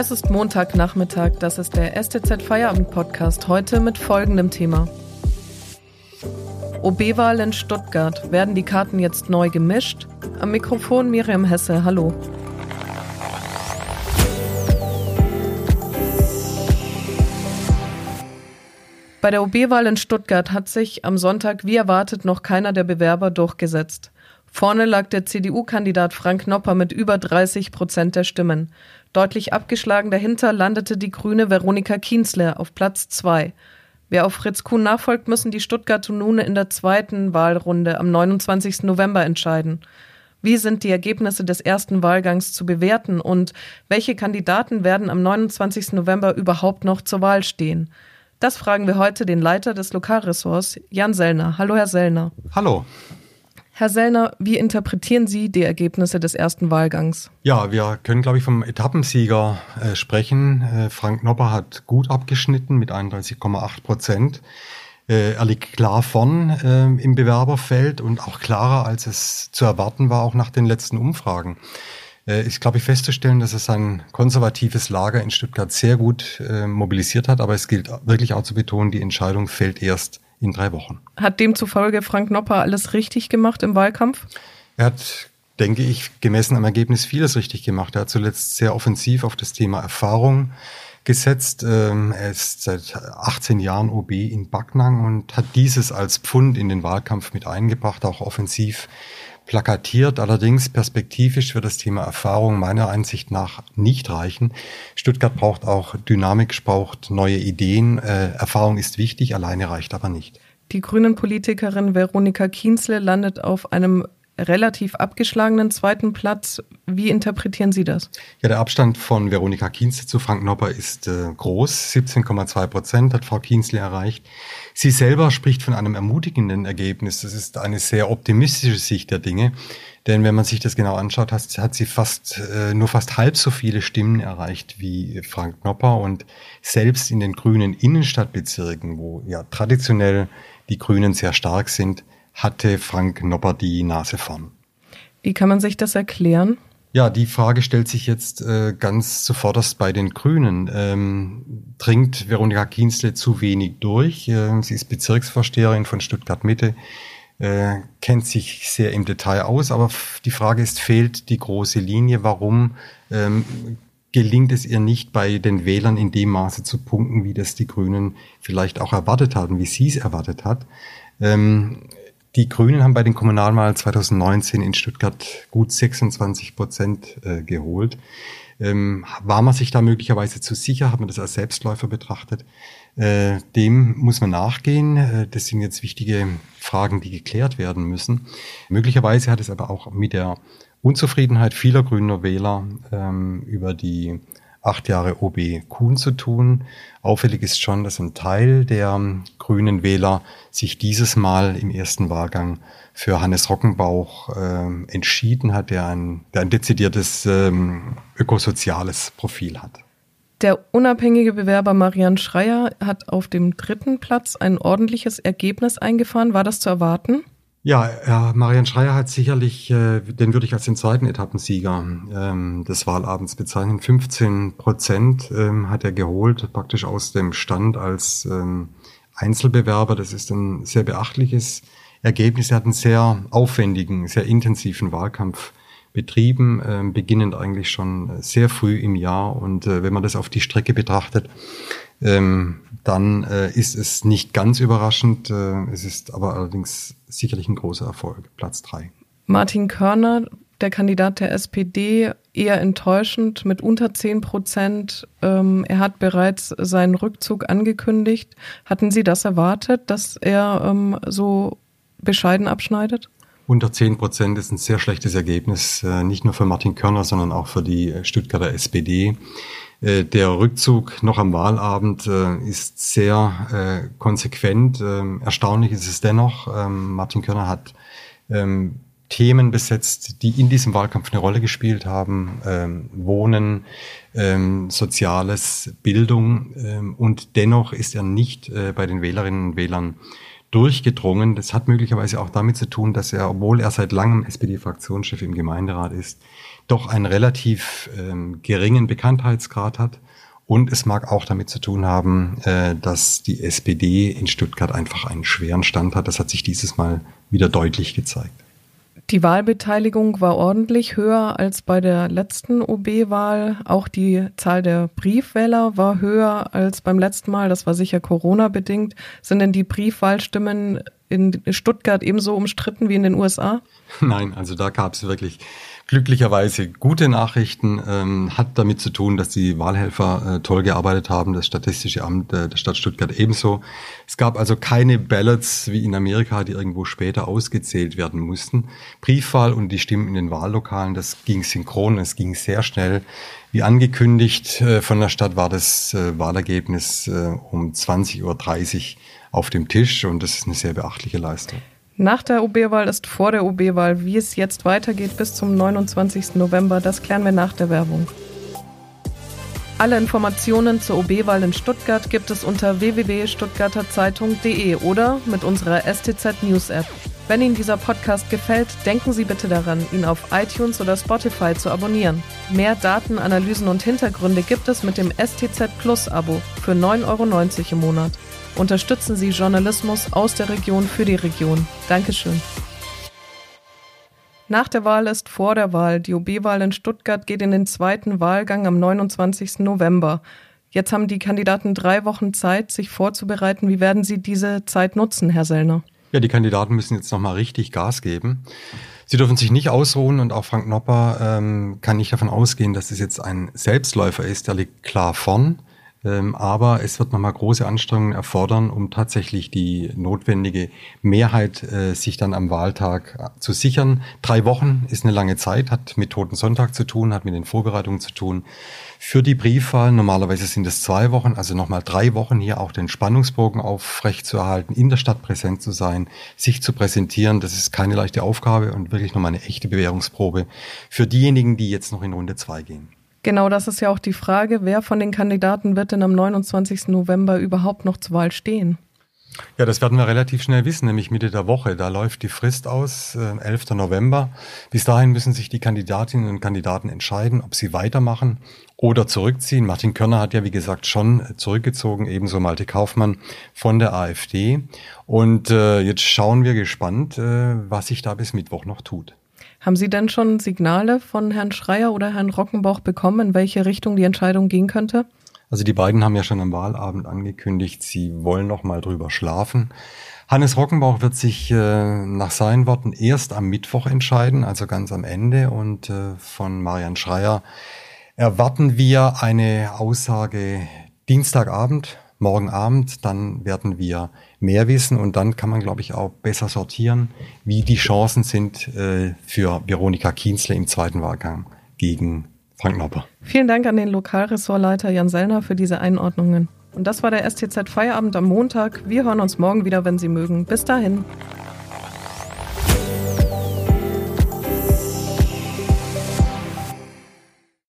Es ist Montagnachmittag, das ist der STZ Feierabend Podcast, heute mit folgendem Thema. OB-Wahl in Stuttgart. Werden die Karten jetzt neu gemischt? Am Mikrofon Miriam Hesse, hallo. Bei der OB-Wahl in Stuttgart hat sich am Sonntag wie erwartet noch keiner der Bewerber durchgesetzt. Vorne lag der CDU-Kandidat Frank Nopper mit über 30 Prozent der Stimmen. Deutlich abgeschlagen dahinter landete die Grüne Veronika Kienzler auf Platz zwei. Wer auf Fritz Kuhn nachfolgt, müssen die Stuttgarter nun in der zweiten Wahlrunde am 29. November entscheiden. Wie sind die Ergebnisse des ersten Wahlgangs zu bewerten und welche Kandidaten werden am 29. November überhaupt noch zur Wahl stehen? Das fragen wir heute den Leiter des Lokalressorts, Jan Sellner. Hallo, Herr Sellner. Hallo. Herr Sellner, wie interpretieren Sie die Ergebnisse des ersten Wahlgangs? Ja, wir können, glaube ich, vom Etappensieger äh, sprechen. Äh, Frank Nopper hat gut abgeschnitten mit 31,8 Prozent. Äh, er liegt klar vorn äh, im Bewerberfeld und auch klarer, als es zu erwarten war, auch nach den letzten Umfragen. Äh, ist, glaube ich, festzustellen, dass es sein konservatives Lager in Stuttgart sehr gut äh, mobilisiert hat. Aber es gilt wirklich auch zu betonen, die Entscheidung fällt erst in drei Wochen. Hat demzufolge Frank Nopper alles richtig gemacht im Wahlkampf? Er hat, denke ich, gemessen am Ergebnis vieles richtig gemacht. Er hat zuletzt sehr offensiv auf das Thema Erfahrung gesetzt. Ähm, er ist seit 18 Jahren OB in Backnang und hat dieses als Pfund in den Wahlkampf mit eingebracht, auch offensiv plakatiert. Allerdings perspektivisch wird das Thema Erfahrung meiner Einsicht nach nicht reichen. Stuttgart braucht auch Dynamik, braucht neue Ideen. Äh, Erfahrung ist wichtig, alleine reicht aber nicht. Die Grünen-Politikerin Veronika Kienzle landet auf einem relativ abgeschlagenen zweiten Platz. Wie interpretieren Sie das? Ja, der Abstand von Veronika Kienzle zu Frank Nopper ist äh, groß. 17,2 Prozent hat Frau Kienzle erreicht. Sie selber spricht von einem ermutigenden Ergebnis. Das ist eine sehr optimistische Sicht der Dinge. Denn wenn man sich das genau anschaut, hat, hat sie fast äh, nur fast halb so viele Stimmen erreicht wie Frank Nopper und selbst in den grünen Innenstadtbezirken, wo ja traditionell die Grünen sehr stark sind, hatte Frank Nopper die Nase vorn. Wie kann man sich das erklären? Ja, die Frage stellt sich jetzt äh, ganz zuvorderst bei den Grünen. Ähm, dringt Veronika Kienzle zu wenig durch? Äh, sie ist Bezirksvorsteherin von Stuttgart Mitte, äh, kennt sich sehr im Detail aus, aber die Frage ist, fehlt die große Linie? Warum ähm, gelingt es ihr nicht, bei den Wählern in dem Maße zu punkten, wie das die Grünen vielleicht auch erwartet haben, wie sie es erwartet hat? Ähm, die Grünen haben bei den Kommunalwahlen 2019 in Stuttgart gut 26 Prozent äh, geholt. Ähm, war man sich da möglicherweise zu sicher? Hat man das als Selbstläufer betrachtet? Äh, dem muss man nachgehen. Äh, das sind jetzt wichtige Fragen, die geklärt werden müssen. Möglicherweise hat es aber auch mit der Unzufriedenheit vieler grüner Wähler ähm, über die acht Jahre OB Kuhn zu tun. Auffällig ist schon, dass ein Teil der grünen Wähler sich dieses Mal im ersten Wahlgang für Hannes Rockenbauch äh, entschieden hat, der ein, der ein dezidiertes ähm, ökosoziales Profil hat. Der unabhängige Bewerber Marian Schreier hat auf dem dritten Platz ein ordentliches Ergebnis eingefahren. War das zu erwarten? Ja, ja, Marian Schreier hat sicherlich, äh, den würde ich als den zweiten Etappensieger ähm, des Wahlabends bezeichnen. 15 Prozent ähm, hat er geholt, praktisch aus dem Stand als ähm, Einzelbewerber. Das ist ein sehr beachtliches Ergebnis. Er hat einen sehr aufwendigen, sehr intensiven Wahlkampf betrieben, äh, beginnend eigentlich schon sehr früh im Jahr. Und äh, wenn man das auf die Strecke betrachtet, ähm, dann äh, ist es nicht ganz überraschend. Äh, es ist aber allerdings sicherlich ein großer Erfolg. Platz drei. Martin Körner, der Kandidat der SPD, eher enttäuschend mit unter zehn Prozent. Ähm, er hat bereits seinen Rückzug angekündigt. Hatten Sie das erwartet, dass er ähm, so bescheiden abschneidet? Unter zehn Prozent ist ein sehr schlechtes Ergebnis, äh, nicht nur für Martin Körner, sondern auch für die Stuttgarter SPD. Äh, der Rückzug noch am Wahlabend äh, ist sehr äh, konsequent. Ähm, erstaunlich ist es dennoch. Ähm, Martin Körner hat ähm, Themen besetzt, die in diesem Wahlkampf eine Rolle gespielt haben. Wohnen, Soziales, Bildung. und dennoch ist er nicht bei den Wählerinnen und Wählern durchgedrungen. Das hat möglicherweise auch damit zu tun, dass er, obwohl er seit langem SPD-Fraktionschef im Gemeinderat ist, doch einen relativ ähm, geringen Bekanntheitsgrad hat. Und es mag auch damit zu tun haben, äh, dass die SPD in Stuttgart einfach einen schweren Stand hat. Das hat sich dieses Mal wieder deutlich gezeigt. Die Wahlbeteiligung war ordentlich höher als bei der letzten OB-Wahl. Auch die Zahl der Briefwähler war höher als beim letzten Mal. Das war sicher Corona-bedingt. Sind denn die Briefwahlstimmen in Stuttgart ebenso umstritten wie in den USA? Nein, also da gab es wirklich glücklicherweise gute Nachrichten. Ähm, hat damit zu tun, dass die Wahlhelfer äh, toll gearbeitet haben, das Statistische Amt äh, der Stadt Stuttgart ebenso. Es gab also keine Ballots wie in Amerika, die irgendwo später ausgezählt werden mussten. Briefwahl und die Stimmen in den Wahllokalen, das ging synchron, es ging sehr schnell. Wie angekündigt äh, von der Stadt war das äh, Wahlergebnis äh, um 20.30 Uhr auf dem Tisch und das ist eine sehr beachtliche Leistung. Nach der OB-Wahl ist vor der OB-Wahl. Wie es jetzt weitergeht bis zum 29. November, das klären wir nach der Werbung. Alle Informationen zur OB-Wahl in Stuttgart gibt es unter www.stuttgarterzeitung.de oder mit unserer STZ News App. Wenn Ihnen dieser Podcast gefällt, denken Sie bitte daran, ihn auf iTunes oder Spotify zu abonnieren. Mehr Daten, Analysen und Hintergründe gibt es mit dem STZ Plus Abo für 9,90 Euro im Monat. Unterstützen Sie Journalismus aus der Region für die Region. Dankeschön. Nach der Wahl ist vor der Wahl. Die OB-Wahl in Stuttgart geht in den zweiten Wahlgang am 29. November. Jetzt haben die Kandidaten drei Wochen Zeit, sich vorzubereiten. Wie werden Sie diese Zeit nutzen, Herr Sellner? Ja, die Kandidaten müssen jetzt nochmal richtig Gas geben. Sie dürfen sich nicht ausruhen und auch Frank Nopper ähm, kann nicht davon ausgehen, dass es jetzt ein Selbstläufer ist, der liegt klar vorn. Ähm, aber es wird nochmal große Anstrengungen erfordern, um tatsächlich die notwendige Mehrheit äh, sich dann am Wahltag äh, zu sichern. Drei Wochen ist eine lange Zeit, hat mit Toten Sonntag zu tun, hat mit den Vorbereitungen zu tun. Für die Briefwahl, normalerweise sind es zwei Wochen, also nochmal drei Wochen hier auch den Spannungsbogen aufrecht zu erhalten, in der Stadt präsent zu sein, sich zu präsentieren. Das ist keine leichte Aufgabe und wirklich nochmal eine echte Bewährungsprobe für diejenigen, die jetzt noch in Runde zwei gehen. Genau, das ist ja auch die Frage, wer von den Kandidaten wird denn am 29. November überhaupt noch zur Wahl stehen? Ja, das werden wir relativ schnell wissen, nämlich Mitte der Woche. Da läuft die Frist aus, äh, 11. November. Bis dahin müssen sich die Kandidatinnen und Kandidaten entscheiden, ob sie weitermachen oder zurückziehen. Martin Körner hat ja, wie gesagt, schon zurückgezogen, ebenso Malte Kaufmann von der AfD. Und äh, jetzt schauen wir gespannt, äh, was sich da bis Mittwoch noch tut. Haben Sie denn schon Signale von Herrn Schreier oder Herrn Rockenbauch bekommen, in welche Richtung die Entscheidung gehen könnte? Also die beiden haben ja schon am Wahlabend angekündigt, sie wollen noch mal drüber schlafen. Hannes Rockenbauch wird sich äh, nach seinen Worten erst am Mittwoch entscheiden, also ganz am Ende. Und äh, von Marian Schreier erwarten wir eine Aussage Dienstagabend, morgen Abend. Dann werden wir mehr wissen und dann kann man, glaube ich, auch besser sortieren, wie die Chancen sind äh, für Veronika Kienzle im zweiten Wahlgang gegen Frank Nopper. Vielen Dank an den Lokalressortleiter Jan Sellner für diese Einordnungen. Und das war der STZ Feierabend am Montag. Wir hören uns morgen wieder, wenn Sie mögen. Bis dahin.